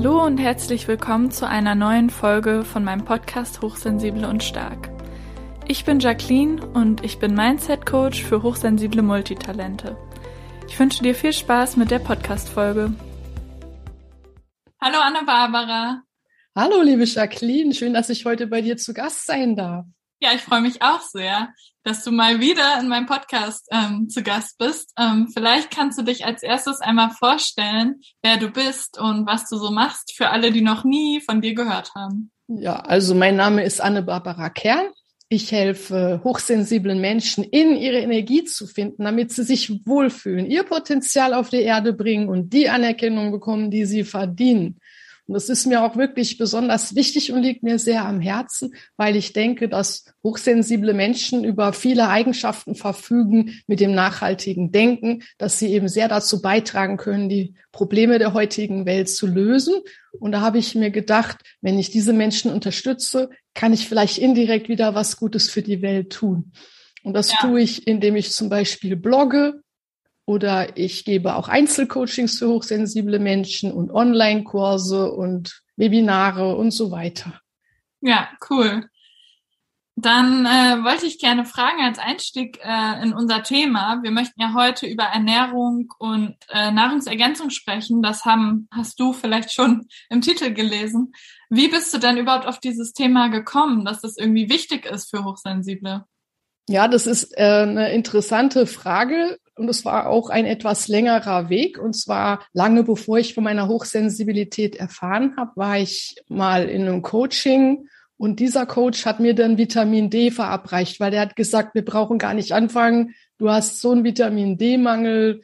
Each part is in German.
Hallo und herzlich willkommen zu einer neuen Folge von meinem Podcast Hochsensible und Stark. Ich bin Jacqueline und ich bin Mindset Coach für hochsensible Multitalente. Ich wünsche dir viel Spaß mit der Podcast-Folge. Hallo Anna-Barbara. Hallo liebe Jacqueline, schön, dass ich heute bei dir zu Gast sein darf. Ja, ich freue mich auch sehr, dass du mal wieder in meinem Podcast ähm, zu Gast bist. Ähm, vielleicht kannst du dich als erstes einmal vorstellen, wer du bist und was du so machst, für alle, die noch nie von dir gehört haben. Ja, also mein Name ist Anne-Barbara Kern. Ich helfe hochsensiblen Menschen, in ihre Energie zu finden, damit sie sich wohlfühlen, ihr Potenzial auf die Erde bringen und die Anerkennung bekommen, die sie verdienen. Und das ist mir auch wirklich besonders wichtig und liegt mir sehr am Herzen, weil ich denke, dass hochsensible Menschen über viele Eigenschaften verfügen mit dem nachhaltigen Denken, dass sie eben sehr dazu beitragen können, die Probleme der heutigen Welt zu lösen. Und da habe ich mir gedacht, wenn ich diese Menschen unterstütze, kann ich vielleicht indirekt wieder was Gutes für die Welt tun. Und das ja. tue ich, indem ich zum Beispiel blogge, oder ich gebe auch Einzelcoachings für hochsensible Menschen und Online-Kurse und Webinare und so weiter. Ja, cool. Dann äh, wollte ich gerne fragen als Einstieg äh, in unser Thema. Wir möchten ja heute über Ernährung und äh, Nahrungsergänzung sprechen. Das haben, hast du vielleicht schon im Titel gelesen. Wie bist du denn überhaupt auf dieses Thema gekommen, dass das irgendwie wichtig ist für Hochsensible? Ja, das ist äh, eine interessante Frage. Und es war auch ein etwas längerer Weg. Und zwar lange bevor ich von meiner Hochsensibilität erfahren habe, war ich mal in einem Coaching. Und dieser Coach hat mir dann Vitamin D verabreicht, weil der hat gesagt, wir brauchen gar nicht anfangen. Du hast so einen Vitamin D-Mangel.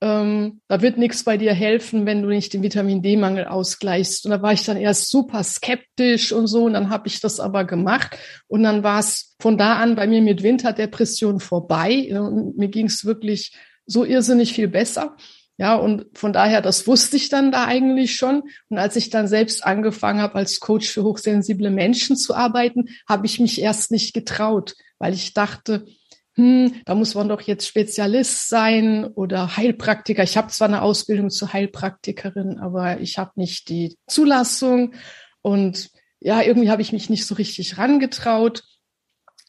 Ähm, da wird nichts bei dir helfen, wenn du nicht den Vitamin D-Mangel ausgleichst. Und da war ich dann erst super skeptisch und so. Und dann habe ich das aber gemacht. Und dann war es von da an bei mir mit Winterdepression vorbei. Und mir ging es wirklich so irrsinnig viel besser. Ja, und von daher, das wusste ich dann da eigentlich schon. Und als ich dann selbst angefangen habe, als Coach für hochsensible Menschen zu arbeiten, habe ich mich erst nicht getraut, weil ich dachte, hm, da muss man doch jetzt Spezialist sein oder Heilpraktiker. Ich habe zwar eine Ausbildung zur Heilpraktikerin, aber ich habe nicht die Zulassung und ja, irgendwie habe ich mich nicht so richtig rangetraut.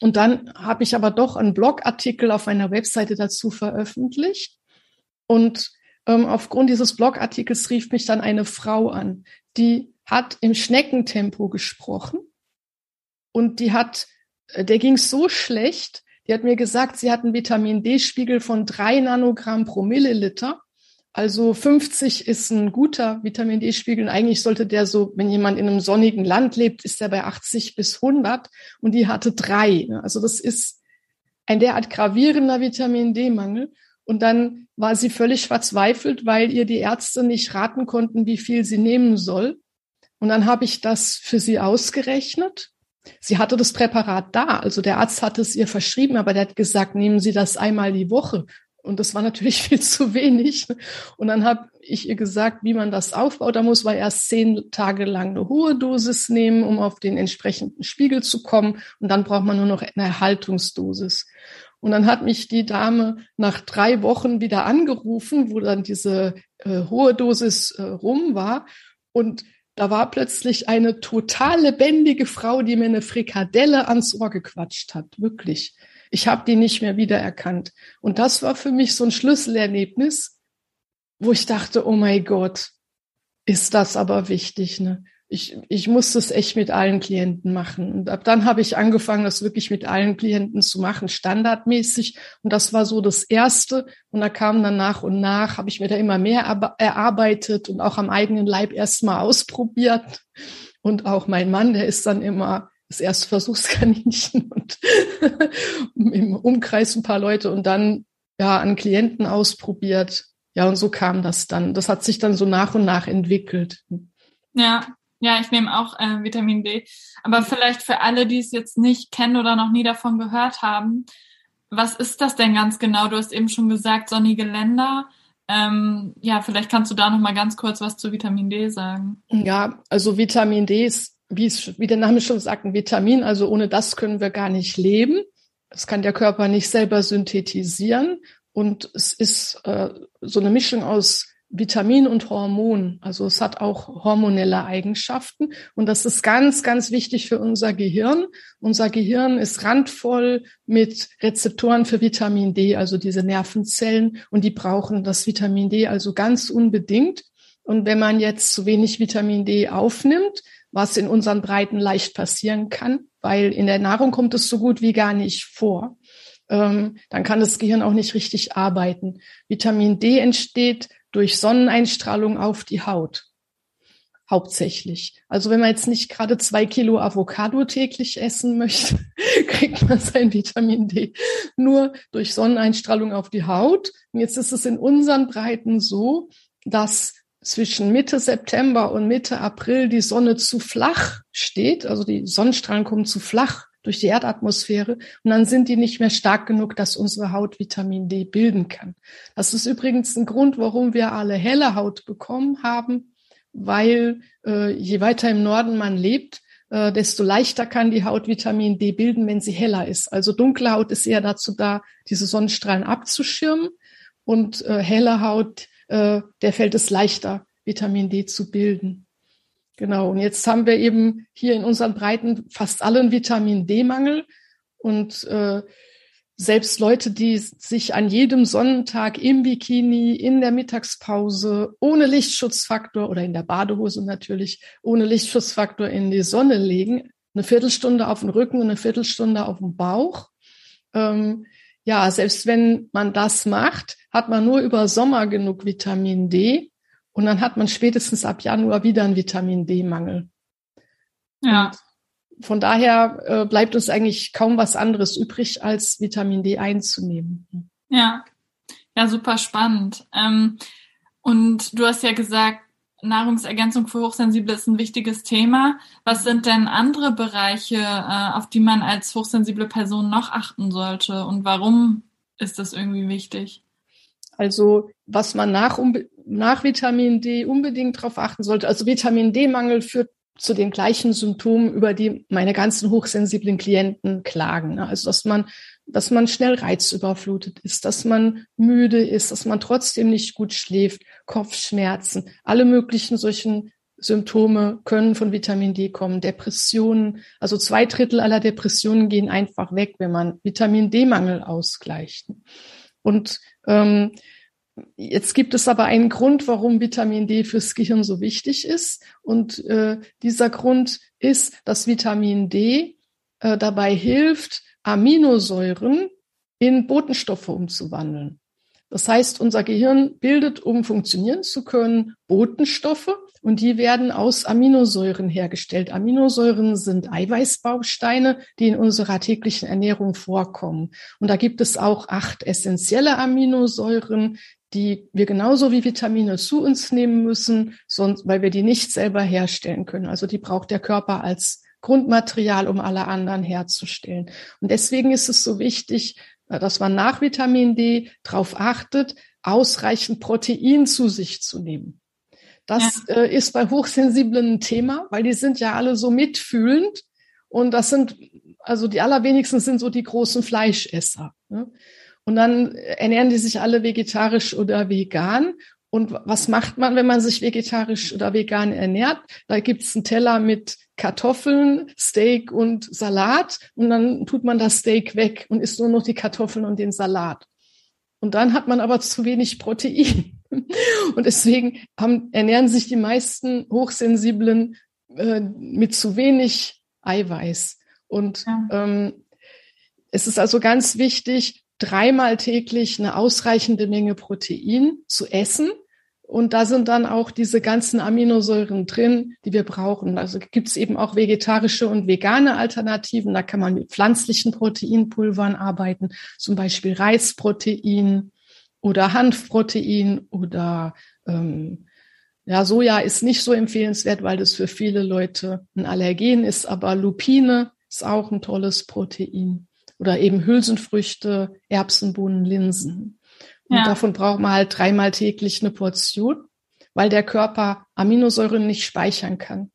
Und dann habe ich aber doch einen Blogartikel auf meiner Webseite dazu veröffentlicht. Und ähm, aufgrund dieses Blogartikels rief mich dann eine Frau an, die hat im Schneckentempo gesprochen und die hat, äh, der ging so schlecht, die hat mir gesagt, sie hat einen Vitamin D-Spiegel von drei Nanogramm pro Milliliter. Also 50 ist ein guter Vitamin D-Spiegel. Eigentlich sollte der so, wenn jemand in einem sonnigen Land lebt, ist der bei 80 bis 100 und die hatte drei. Also das ist ein derart gravierender Vitamin D-Mangel. Und dann war sie völlig verzweifelt, weil ihr die Ärzte nicht raten konnten, wie viel sie nehmen soll. Und dann habe ich das für sie ausgerechnet Sie hatte das Präparat da, also der Arzt hat es ihr verschrieben, aber der hat gesagt, nehmen Sie das einmal die Woche. Und das war natürlich viel zu wenig. Und dann habe ich ihr gesagt, wie man das aufbaut. Da muss man erst zehn Tage lang eine hohe Dosis nehmen, um auf den entsprechenden Spiegel zu kommen. Und dann braucht man nur noch eine Erhaltungsdosis. Und dann hat mich die Dame nach drei Wochen wieder angerufen, wo dann diese äh, hohe Dosis äh, rum war. Und da war plötzlich eine total lebendige Frau, die mir eine Frikadelle ans Ohr gequatscht hat. Wirklich. Ich habe die nicht mehr wiedererkannt. Und das war für mich so ein Schlüsselerlebnis, wo ich dachte, oh mein Gott, ist das aber wichtig. Ne? Ich, ich musste es echt mit allen Klienten machen. Und ab dann habe ich angefangen, das wirklich mit allen Klienten zu machen, standardmäßig. Und das war so das Erste. Und da kam dann nach und nach, habe ich mir da immer mehr erarbeitet und auch am eigenen Leib erstmal ausprobiert. Und auch mein Mann, der ist dann immer das erste Versuchskaninchen und im Umkreis ein paar Leute und dann ja an Klienten ausprobiert. Ja, und so kam das dann. Das hat sich dann so nach und nach entwickelt. Ja, ja, ich nehme auch äh, Vitamin D. Aber vielleicht für alle, die es jetzt nicht kennen oder noch nie davon gehört haben, was ist das denn ganz genau? Du hast eben schon gesagt, sonnige Länder. Ähm, ja, vielleicht kannst du da noch mal ganz kurz was zu Vitamin D sagen. Ja, also Vitamin D ist, wie, es, wie der Name schon sagt, ein Vitamin. Also ohne das können wir gar nicht leben. Das kann der Körper nicht selber synthetisieren. Und es ist äh, so eine Mischung aus Vitamin und Hormon. Also es hat auch hormonelle Eigenschaften. Und das ist ganz, ganz wichtig für unser Gehirn. Unser Gehirn ist randvoll mit Rezeptoren für Vitamin D, also diese Nervenzellen. Und die brauchen das Vitamin D also ganz unbedingt. Und wenn man jetzt zu wenig Vitamin D aufnimmt, was in unseren Breiten leicht passieren kann, weil in der Nahrung kommt es so gut wie gar nicht vor, ähm, dann kann das Gehirn auch nicht richtig arbeiten. Vitamin D entsteht durch Sonneneinstrahlung auf die Haut. Hauptsächlich. Also wenn man jetzt nicht gerade zwei Kilo Avocado täglich essen möchte, kriegt man sein Vitamin D nur durch Sonneneinstrahlung auf die Haut. Und jetzt ist es in unseren Breiten so, dass zwischen Mitte September und Mitte April die Sonne zu flach steht, also die Sonnenstrahlen kommen zu flach durch die Erdatmosphäre und dann sind die nicht mehr stark genug, dass unsere Haut Vitamin D bilden kann. Das ist übrigens ein Grund, warum wir alle helle Haut bekommen haben, weil äh, je weiter im Norden man lebt, äh, desto leichter kann die Haut Vitamin D bilden, wenn sie heller ist. Also dunkle Haut ist eher dazu da, diese Sonnenstrahlen abzuschirmen und äh, helle Haut, äh, der fällt es leichter, Vitamin D zu bilden. Genau. Und jetzt haben wir eben hier in unseren Breiten fast alle einen Vitamin D-Mangel. Und äh, selbst Leute, die sich an jedem Sonnentag im Bikini, in der Mittagspause, ohne Lichtschutzfaktor oder in der Badehose natürlich, ohne Lichtschutzfaktor in die Sonne legen, eine Viertelstunde auf den Rücken und eine Viertelstunde auf dem Bauch. Ähm, ja, selbst wenn man das macht, hat man nur über Sommer genug Vitamin D. Und dann hat man spätestens ab Januar wieder einen Vitamin D-Mangel. Ja. Und von daher äh, bleibt uns eigentlich kaum was anderes übrig, als Vitamin D einzunehmen. Ja, ja, super spannend. Ähm, und du hast ja gesagt, Nahrungsergänzung für Hochsensible ist ein wichtiges Thema. Was sind denn andere Bereiche, äh, auf die man als hochsensible Person noch achten sollte? Und warum ist das irgendwie wichtig? Also was man nach, nach Vitamin D unbedingt darauf achten sollte. Also Vitamin D-Mangel führt zu den gleichen Symptomen, über die meine ganzen hochsensiblen Klienten klagen. Ne? Also dass man, dass man schnell reizüberflutet ist, dass man müde ist, dass man trotzdem nicht gut schläft, Kopfschmerzen, alle möglichen solchen Symptome können von Vitamin D kommen, Depressionen. Also zwei Drittel aller Depressionen gehen einfach weg, wenn man Vitamin D-Mangel ausgleicht. Und ähm, Jetzt gibt es aber einen Grund, warum Vitamin D fürs Gehirn so wichtig ist. Und äh, dieser Grund ist, dass Vitamin D äh, dabei hilft, Aminosäuren in Botenstoffe umzuwandeln. Das heißt, unser Gehirn bildet, um funktionieren zu können, Botenstoffe und die werden aus Aminosäuren hergestellt. Aminosäuren sind Eiweißbausteine, die in unserer täglichen Ernährung vorkommen. Und da gibt es auch acht essentielle Aminosäuren, die wir genauso wie Vitamine zu uns nehmen müssen, sonst, weil wir die nicht selber herstellen können. Also die braucht der Körper als Grundmaterial, um alle anderen herzustellen. Und deswegen ist es so wichtig, dass man nach Vitamin D darauf achtet, ausreichend Protein zu sich zu nehmen. Das ja. äh, ist bei Hochsensiblen ein Thema, weil die sind ja alle so mitfühlend und das sind, also die allerwenigsten sind so die großen Fleischesser. Ne? Und dann ernähren die sich alle vegetarisch oder vegan. Und was macht man, wenn man sich vegetarisch oder vegan ernährt? Da gibt's einen Teller mit Kartoffeln, Steak und Salat und dann tut man das Steak weg und isst nur noch die Kartoffeln und den Salat. Und dann hat man aber zu wenig Protein. Und deswegen haben, ernähren sich die meisten Hochsensiblen äh, mit zu wenig Eiweiß. Und ja. ähm, es ist also ganz wichtig, dreimal täglich eine ausreichende Menge Protein zu essen. Und da sind dann auch diese ganzen Aminosäuren drin, die wir brauchen. Also gibt es eben auch vegetarische und vegane Alternativen. Da kann man mit pflanzlichen Proteinpulvern arbeiten, zum Beispiel Reisprotein oder Hanfprotein oder ähm, ja, Soja ist nicht so empfehlenswert, weil das für viele Leute ein Allergen ist, aber Lupine ist auch ein tolles Protein oder eben Hülsenfrüchte, Erbsen, Bohnen, Linsen. Und ja. davon braucht man halt dreimal täglich eine Portion, weil der Körper Aminosäuren nicht speichern kann.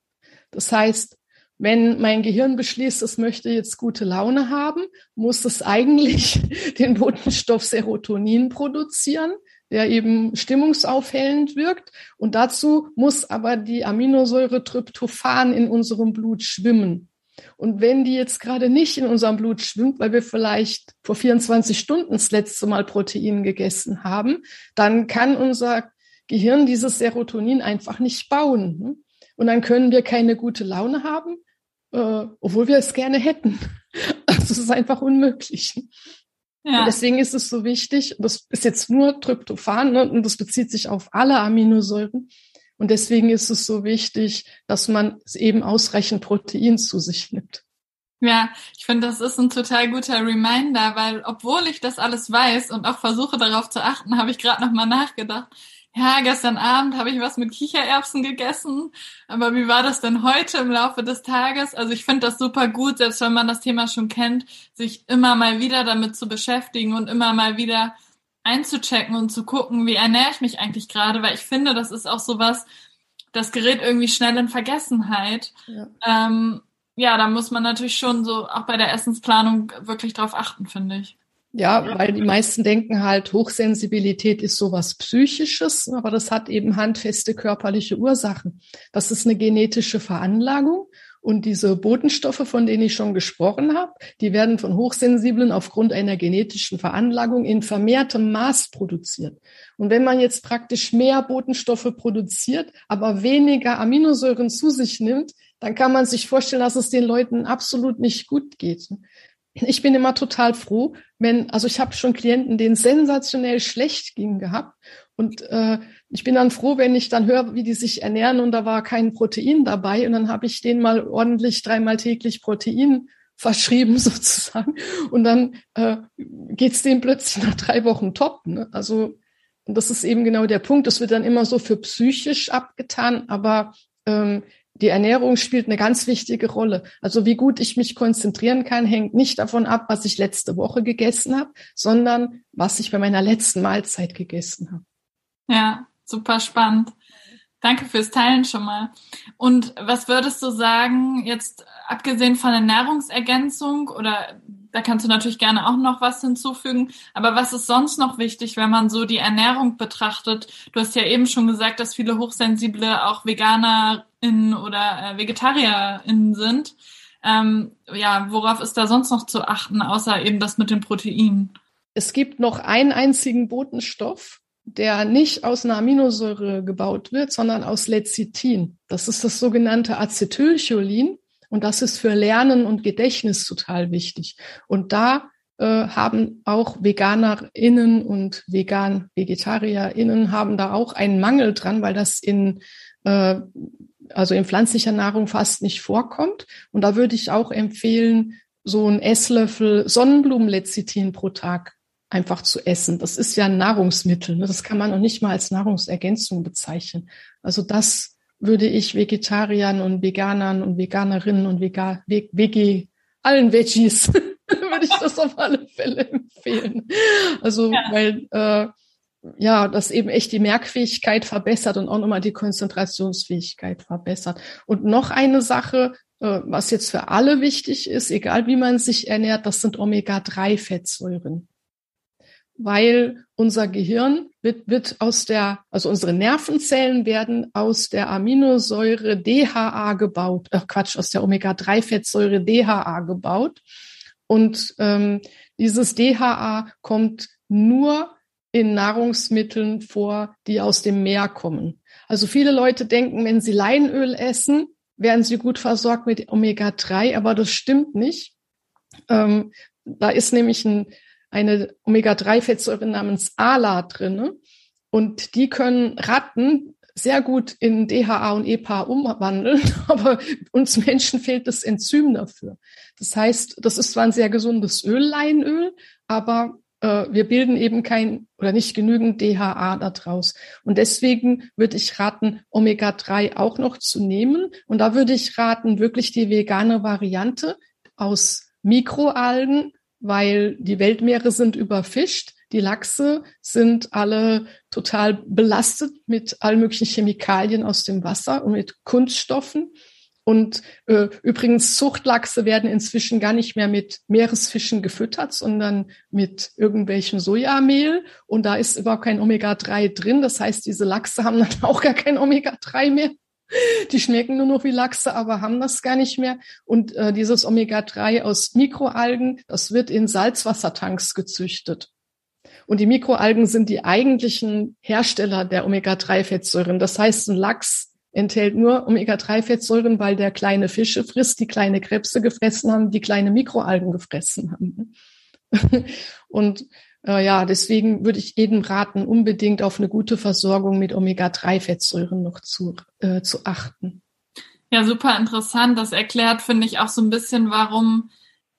Das heißt, wenn mein Gehirn beschließt, es möchte jetzt gute Laune haben, muss es eigentlich den Botenstoff Serotonin produzieren, der eben stimmungsaufhellend wirkt. Und dazu muss aber die Aminosäure Tryptophan in unserem Blut schwimmen. Und wenn die jetzt gerade nicht in unserem Blut schwimmt, weil wir vielleicht vor 24 Stunden das letzte Mal Protein gegessen haben, dann kann unser Gehirn dieses Serotonin einfach nicht bauen. Und dann können wir keine gute Laune haben, äh, obwohl wir es gerne hätten. Also es ist einfach unmöglich. Ja. Deswegen ist es so wichtig, das ist jetzt nur Tryptophan ne, und das bezieht sich auf alle Aminosäuren. Und deswegen ist es so wichtig, dass man eben ausreichend Protein zu sich nimmt. Ja, ich finde, das ist ein total guter Reminder, weil obwohl ich das alles weiß und auch versuche darauf zu achten, habe ich gerade noch mal nachgedacht ja, gestern Abend habe ich was mit Kichererbsen gegessen, aber wie war das denn heute im Laufe des Tages? Also ich finde das super gut, selbst wenn man das Thema schon kennt, sich immer mal wieder damit zu beschäftigen und immer mal wieder einzuchecken und zu gucken, wie ernähre ich mich eigentlich gerade, weil ich finde, das ist auch sowas, das gerät irgendwie schnell in Vergessenheit. Ja. Ähm, ja, da muss man natürlich schon so auch bei der Essensplanung wirklich drauf achten, finde ich. Ja, weil die meisten denken halt, Hochsensibilität ist sowas Psychisches, aber das hat eben handfeste körperliche Ursachen. Das ist eine genetische Veranlagung. Und diese Botenstoffe, von denen ich schon gesprochen habe, die werden von Hochsensiblen aufgrund einer genetischen Veranlagung in vermehrtem Maß produziert. Und wenn man jetzt praktisch mehr Botenstoffe produziert, aber weniger Aminosäuren zu sich nimmt, dann kann man sich vorstellen, dass es den Leuten absolut nicht gut geht ich bin immer total froh, wenn, also ich habe schon Klienten, denen sensationell schlecht ging gehabt. Und äh, ich bin dann froh, wenn ich dann höre, wie die sich ernähren und da war kein Protein dabei. Und dann habe ich denen mal ordentlich dreimal täglich Protein verschrieben sozusagen. Und dann äh, geht denen plötzlich nach drei Wochen top. Ne? Also und das ist eben genau der Punkt. Das wird dann immer so für psychisch abgetan, aber ähm, die Ernährung spielt eine ganz wichtige Rolle. Also wie gut ich mich konzentrieren kann, hängt nicht davon ab, was ich letzte Woche gegessen habe, sondern was ich bei meiner letzten Mahlzeit gegessen habe. Ja, super spannend. Danke fürs Teilen schon mal. Und was würdest du sagen, jetzt abgesehen von der Nahrungsergänzung oder da kannst du natürlich gerne auch noch was hinzufügen. Aber was ist sonst noch wichtig, wenn man so die Ernährung betrachtet? Du hast ja eben schon gesagt, dass viele Hochsensible auch VeganerInnen oder äh, VegetarierInnen sind. Ähm, ja, worauf ist da sonst noch zu achten, außer eben das mit den Proteinen? Es gibt noch einen einzigen Botenstoff, der nicht aus einer Aminosäure gebaut wird, sondern aus Lecithin. Das ist das sogenannte Acetylcholin. Und das ist für Lernen und Gedächtnis total wichtig. Und da äh, haben auch VeganerInnen und vegan VegetarierInnen haben da auch einen Mangel dran, weil das in äh, also in pflanzlicher Nahrung fast nicht vorkommt. Und da würde ich auch empfehlen, so ein Esslöffel Sonnenblumenlecithin pro Tag einfach zu essen. Das ist ja ein Nahrungsmittel. Ne? Das kann man noch nicht mal als Nahrungsergänzung bezeichnen. Also das würde ich Vegetariern und Veganern und Veganerinnen und Vega, Veg, allen Veggies würde ich das auf alle Fälle empfehlen. Also ja. weil äh, ja, das eben echt die Merkfähigkeit verbessert und auch nochmal die Konzentrationsfähigkeit verbessert. Und noch eine Sache, äh, was jetzt für alle wichtig ist, egal wie man sich ernährt, das sind Omega-3-Fettsäuren weil unser Gehirn wird, wird aus der, also unsere Nervenzellen werden aus der Aminosäure DHA gebaut, äh Quatsch, aus der Omega-3-Fettsäure DHA gebaut. Und ähm, dieses DHA kommt nur in Nahrungsmitteln vor, die aus dem Meer kommen. Also viele Leute denken, wenn sie Leinöl essen, werden sie gut versorgt mit Omega-3, aber das stimmt nicht. Ähm, da ist nämlich ein eine Omega-3-Fettsäure namens ALA drinne und die können Ratten sehr gut in DHA und EPA umwandeln, aber uns Menschen fehlt das Enzym dafür. Das heißt, das ist zwar ein sehr gesundes Öl, Leinöl, aber äh, wir bilden eben kein oder nicht genügend DHA daraus. Und deswegen würde ich raten, Omega-3 auch noch zu nehmen. Und da würde ich raten, wirklich die vegane Variante aus Mikroalgen weil die Weltmeere sind überfischt. Die Lachse sind alle total belastet mit allen möglichen Chemikalien aus dem Wasser und mit Kunststoffen. Und äh, übrigens, Zuchtlachse werden inzwischen gar nicht mehr mit Meeresfischen gefüttert, sondern mit irgendwelchem Sojamehl. Und da ist überhaupt kein Omega-3 drin. Das heißt, diese Lachse haben dann auch gar kein Omega-3 mehr. Die schmecken nur noch wie Lachse, aber haben das gar nicht mehr. Und äh, dieses Omega-3 aus Mikroalgen, das wird in Salzwassertanks gezüchtet. Und die Mikroalgen sind die eigentlichen Hersteller der Omega-3-Fettsäuren. Das heißt, ein Lachs enthält nur Omega-3-Fettsäuren, weil der kleine Fische frisst, die kleine Krebse gefressen haben, die kleine Mikroalgen gefressen haben. Und äh, ja, deswegen würde ich jedem raten, unbedingt auf eine gute Versorgung mit Omega-3-Fettsäuren noch zu, äh, zu achten. Ja, super interessant. Das erklärt, finde ich, auch so ein bisschen, warum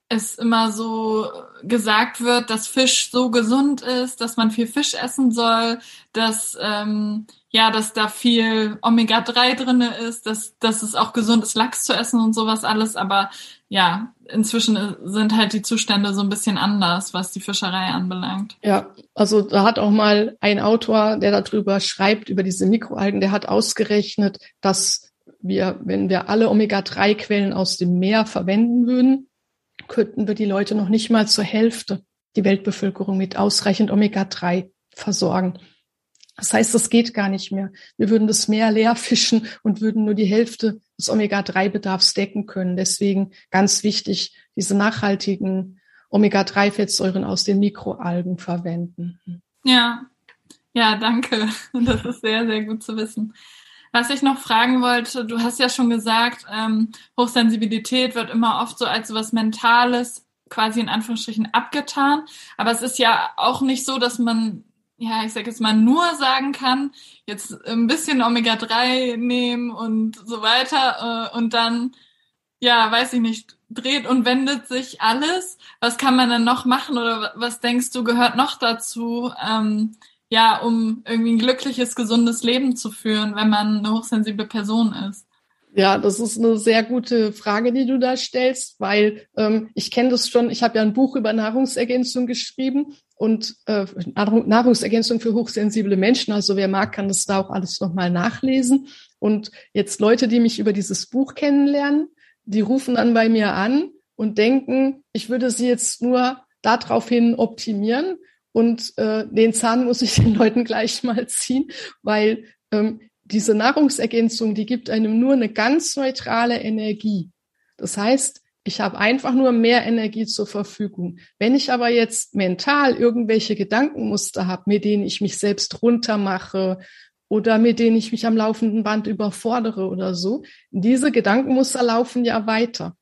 es immer so gesagt wird, dass Fisch so gesund ist, dass man viel Fisch essen soll, dass ähm, ja, dass da viel Omega-3 drinne ist, dass, dass es auch gesund ist, Lachs zu essen und sowas alles. Aber ja, inzwischen sind halt die Zustände so ein bisschen anders, was die Fischerei anbelangt. Ja, also da hat auch mal ein Autor, der darüber schreibt, über diese Mikroalgen, der hat ausgerechnet, dass wir, wenn wir alle Omega-3-Quellen aus dem Meer verwenden würden, könnten wir die Leute noch nicht mal zur Hälfte, die Weltbevölkerung mit ausreichend Omega-3 versorgen. Das heißt, das geht gar nicht mehr. Wir würden das Meer leer fischen und würden nur die Hälfte des Omega-3-Bedarfs decken können. Deswegen ganz wichtig, diese nachhaltigen Omega-3-Fettsäuren aus den Mikroalgen verwenden. Ja, ja, danke. Das ist sehr, sehr gut zu wissen. Was ich noch fragen wollte, du hast ja schon gesagt, ähm, Hochsensibilität wird immer oft so als was Mentales quasi in Anführungsstrichen abgetan. Aber es ist ja auch nicht so, dass man ja, ich sag jetzt mal, nur sagen kann, jetzt ein bisschen Omega-3 nehmen und so weiter äh, und dann, ja, weiß ich nicht, dreht und wendet sich alles. Was kann man dann noch machen oder was denkst du gehört noch dazu, ähm, ja, um irgendwie ein glückliches, gesundes Leben zu führen, wenn man eine hochsensible Person ist? Ja, das ist eine sehr gute Frage, die du da stellst, weil ähm, ich kenne das schon. Ich habe ja ein Buch über Nahrungsergänzung geschrieben und äh, Nahrungsergänzung für hochsensible Menschen. Also wer mag, kann das da auch alles nochmal nachlesen. Und jetzt Leute, die mich über dieses Buch kennenlernen, die rufen dann bei mir an und denken, ich würde sie jetzt nur daraufhin optimieren. Und äh, den Zahn muss ich den Leuten gleich mal ziehen, weil ähm, diese Nahrungsergänzung, die gibt einem nur eine ganz neutrale Energie. Das heißt, ich habe einfach nur mehr Energie zur Verfügung. Wenn ich aber jetzt mental irgendwelche Gedankenmuster habe, mit denen ich mich selbst runtermache oder mit denen ich mich am laufenden Band überfordere oder so, diese Gedankenmuster laufen ja weiter.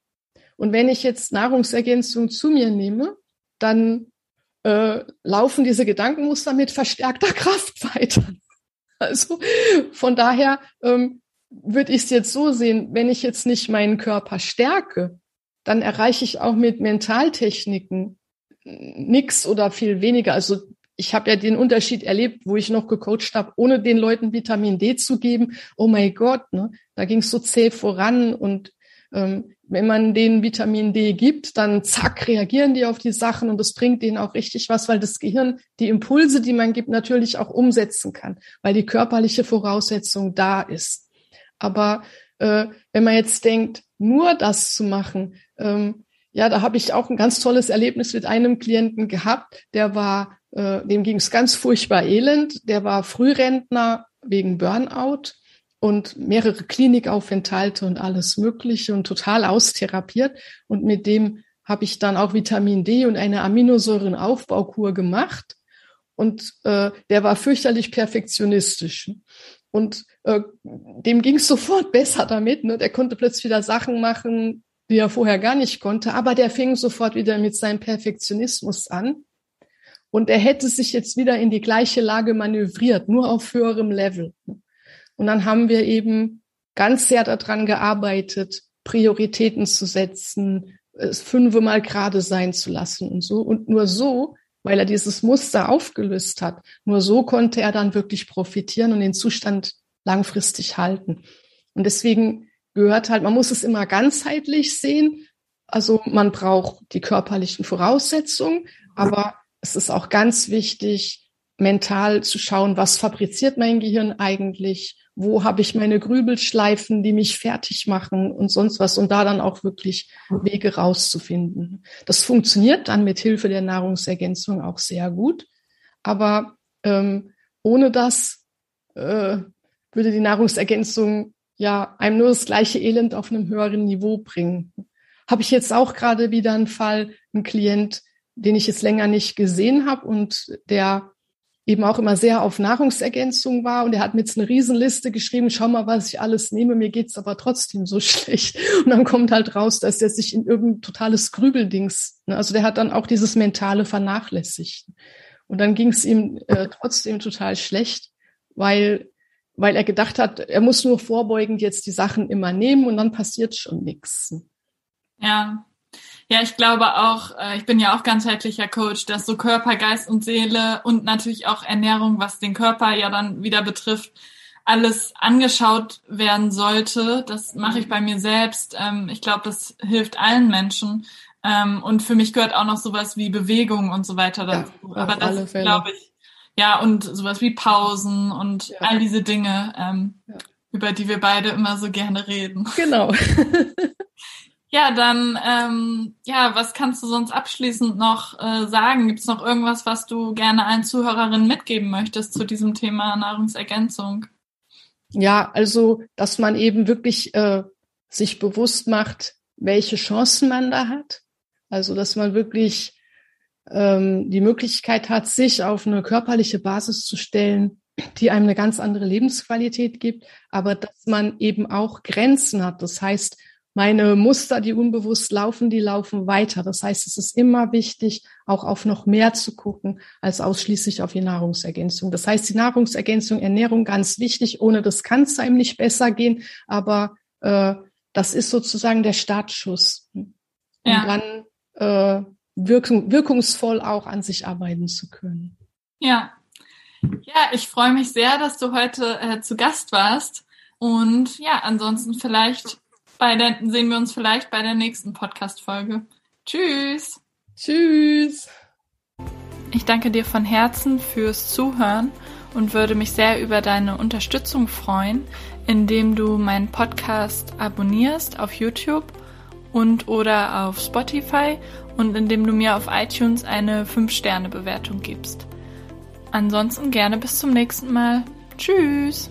Und wenn ich jetzt Nahrungsergänzung zu mir nehme, dann äh, laufen diese Gedankenmuster mit verstärkter Kraft weiter. Also von daher ähm, würde ich es jetzt so sehen, wenn ich jetzt nicht meinen Körper stärke, dann erreiche ich auch mit Mentaltechniken nichts oder viel weniger. Also ich habe ja den Unterschied erlebt, wo ich noch gecoacht habe, ohne den Leuten Vitamin D zu geben. Oh mein Gott, ne? da ging es so zäh voran und ähm, wenn man denen Vitamin D gibt, dann zack, reagieren die auf die Sachen und das bringt denen auch richtig was, weil das Gehirn die Impulse, die man gibt, natürlich auch umsetzen kann, weil die körperliche Voraussetzung da ist. Aber äh, wenn man jetzt denkt, nur das zu machen, ähm, ja, da habe ich auch ein ganz tolles Erlebnis mit einem Klienten gehabt, der war, äh, dem ging es ganz furchtbar elend, der war Frührentner wegen Burnout und mehrere Klinikaufenthalte und alles Mögliche und total austherapiert. Und mit dem habe ich dann auch Vitamin D und eine Aminosäurenaufbaukur gemacht. Und äh, der war fürchterlich perfektionistisch. Und äh, dem ging es sofort besser damit. Ne? Der konnte plötzlich wieder Sachen machen, die er vorher gar nicht konnte. Aber der fing sofort wieder mit seinem Perfektionismus an. Und er hätte sich jetzt wieder in die gleiche Lage manövriert, nur auf höherem Level. Und dann haben wir eben ganz sehr daran gearbeitet, Prioritäten zu setzen, es fünfmal gerade sein zu lassen und so. Und nur so, weil er dieses Muster aufgelöst hat, nur so konnte er dann wirklich profitieren und den Zustand langfristig halten. Und deswegen gehört halt, man muss es immer ganzheitlich sehen. Also man braucht die körperlichen Voraussetzungen, aber es ist auch ganz wichtig, mental zu schauen, was fabriziert mein Gehirn eigentlich, wo habe ich meine Grübelschleifen, die mich fertig machen und sonst was und da dann auch wirklich Wege rauszufinden. Das funktioniert dann mit Hilfe der Nahrungsergänzung auch sehr gut, aber ähm, ohne das äh, würde die Nahrungsergänzung ja einem nur das gleiche Elend auf einem höheren Niveau bringen. Habe ich jetzt auch gerade wieder einen Fall, einen Klient, den ich jetzt länger nicht gesehen habe und der eben auch immer sehr auf Nahrungsergänzung war und er hat mir jetzt eine Riesenliste geschrieben, schau mal, was ich alles nehme, mir geht's aber trotzdem so schlecht. Und dann kommt halt raus, dass er sich in irgendein totales Grübeldings, ne, also der hat dann auch dieses mentale vernachlässigt. Und dann ging's ihm äh, trotzdem total schlecht, weil weil er gedacht hat, er muss nur vorbeugend jetzt die Sachen immer nehmen und dann passiert schon nichts. Ja, ja, ich glaube auch, äh, ich bin ja auch ganzheitlicher Coach, dass so Körper, Geist und Seele und natürlich auch Ernährung, was den Körper ja dann wieder betrifft, alles angeschaut werden sollte. Das mache ich bei mir selbst. Ähm, ich glaube, das hilft allen Menschen. Ähm, und für mich gehört auch noch sowas wie Bewegung und so weiter dazu. Ja, Aber das glaube ich, ja, und sowas wie Pausen und ja. all diese Dinge, ähm, ja. über die wir beide immer so gerne reden. Genau. Ja, dann, ähm, ja, was kannst du sonst abschließend noch äh, sagen? Gibt es noch irgendwas, was du gerne allen Zuhörerinnen mitgeben möchtest zu diesem Thema Nahrungsergänzung? Ja, also, dass man eben wirklich äh, sich bewusst macht, welche Chancen man da hat. Also, dass man wirklich ähm, die Möglichkeit hat, sich auf eine körperliche Basis zu stellen, die einem eine ganz andere Lebensqualität gibt, aber dass man eben auch Grenzen hat. Das heißt, meine Muster, die unbewusst laufen, die laufen weiter. Das heißt, es ist immer wichtig, auch auf noch mehr zu gucken, als ausschließlich auf die Nahrungsergänzung. Das heißt, die Nahrungsergänzung, Ernährung ganz wichtig. Ohne das kann es einem nicht besser gehen, aber äh, das ist sozusagen der Startschuss. Um ja. dann äh, wirken, wirkungsvoll auch an sich arbeiten zu können. Ja. Ja, ich freue mich sehr, dass du heute äh, zu Gast warst. Und ja, ansonsten vielleicht bei der, sehen wir uns vielleicht bei der nächsten Podcast-Folge. Tschüss. Tschüss. Ich danke dir von Herzen fürs Zuhören und würde mich sehr über deine Unterstützung freuen, indem du meinen Podcast abonnierst auf YouTube und oder auf Spotify und indem du mir auf iTunes eine 5-Sterne-Bewertung gibst. Ansonsten gerne bis zum nächsten Mal. Tschüss!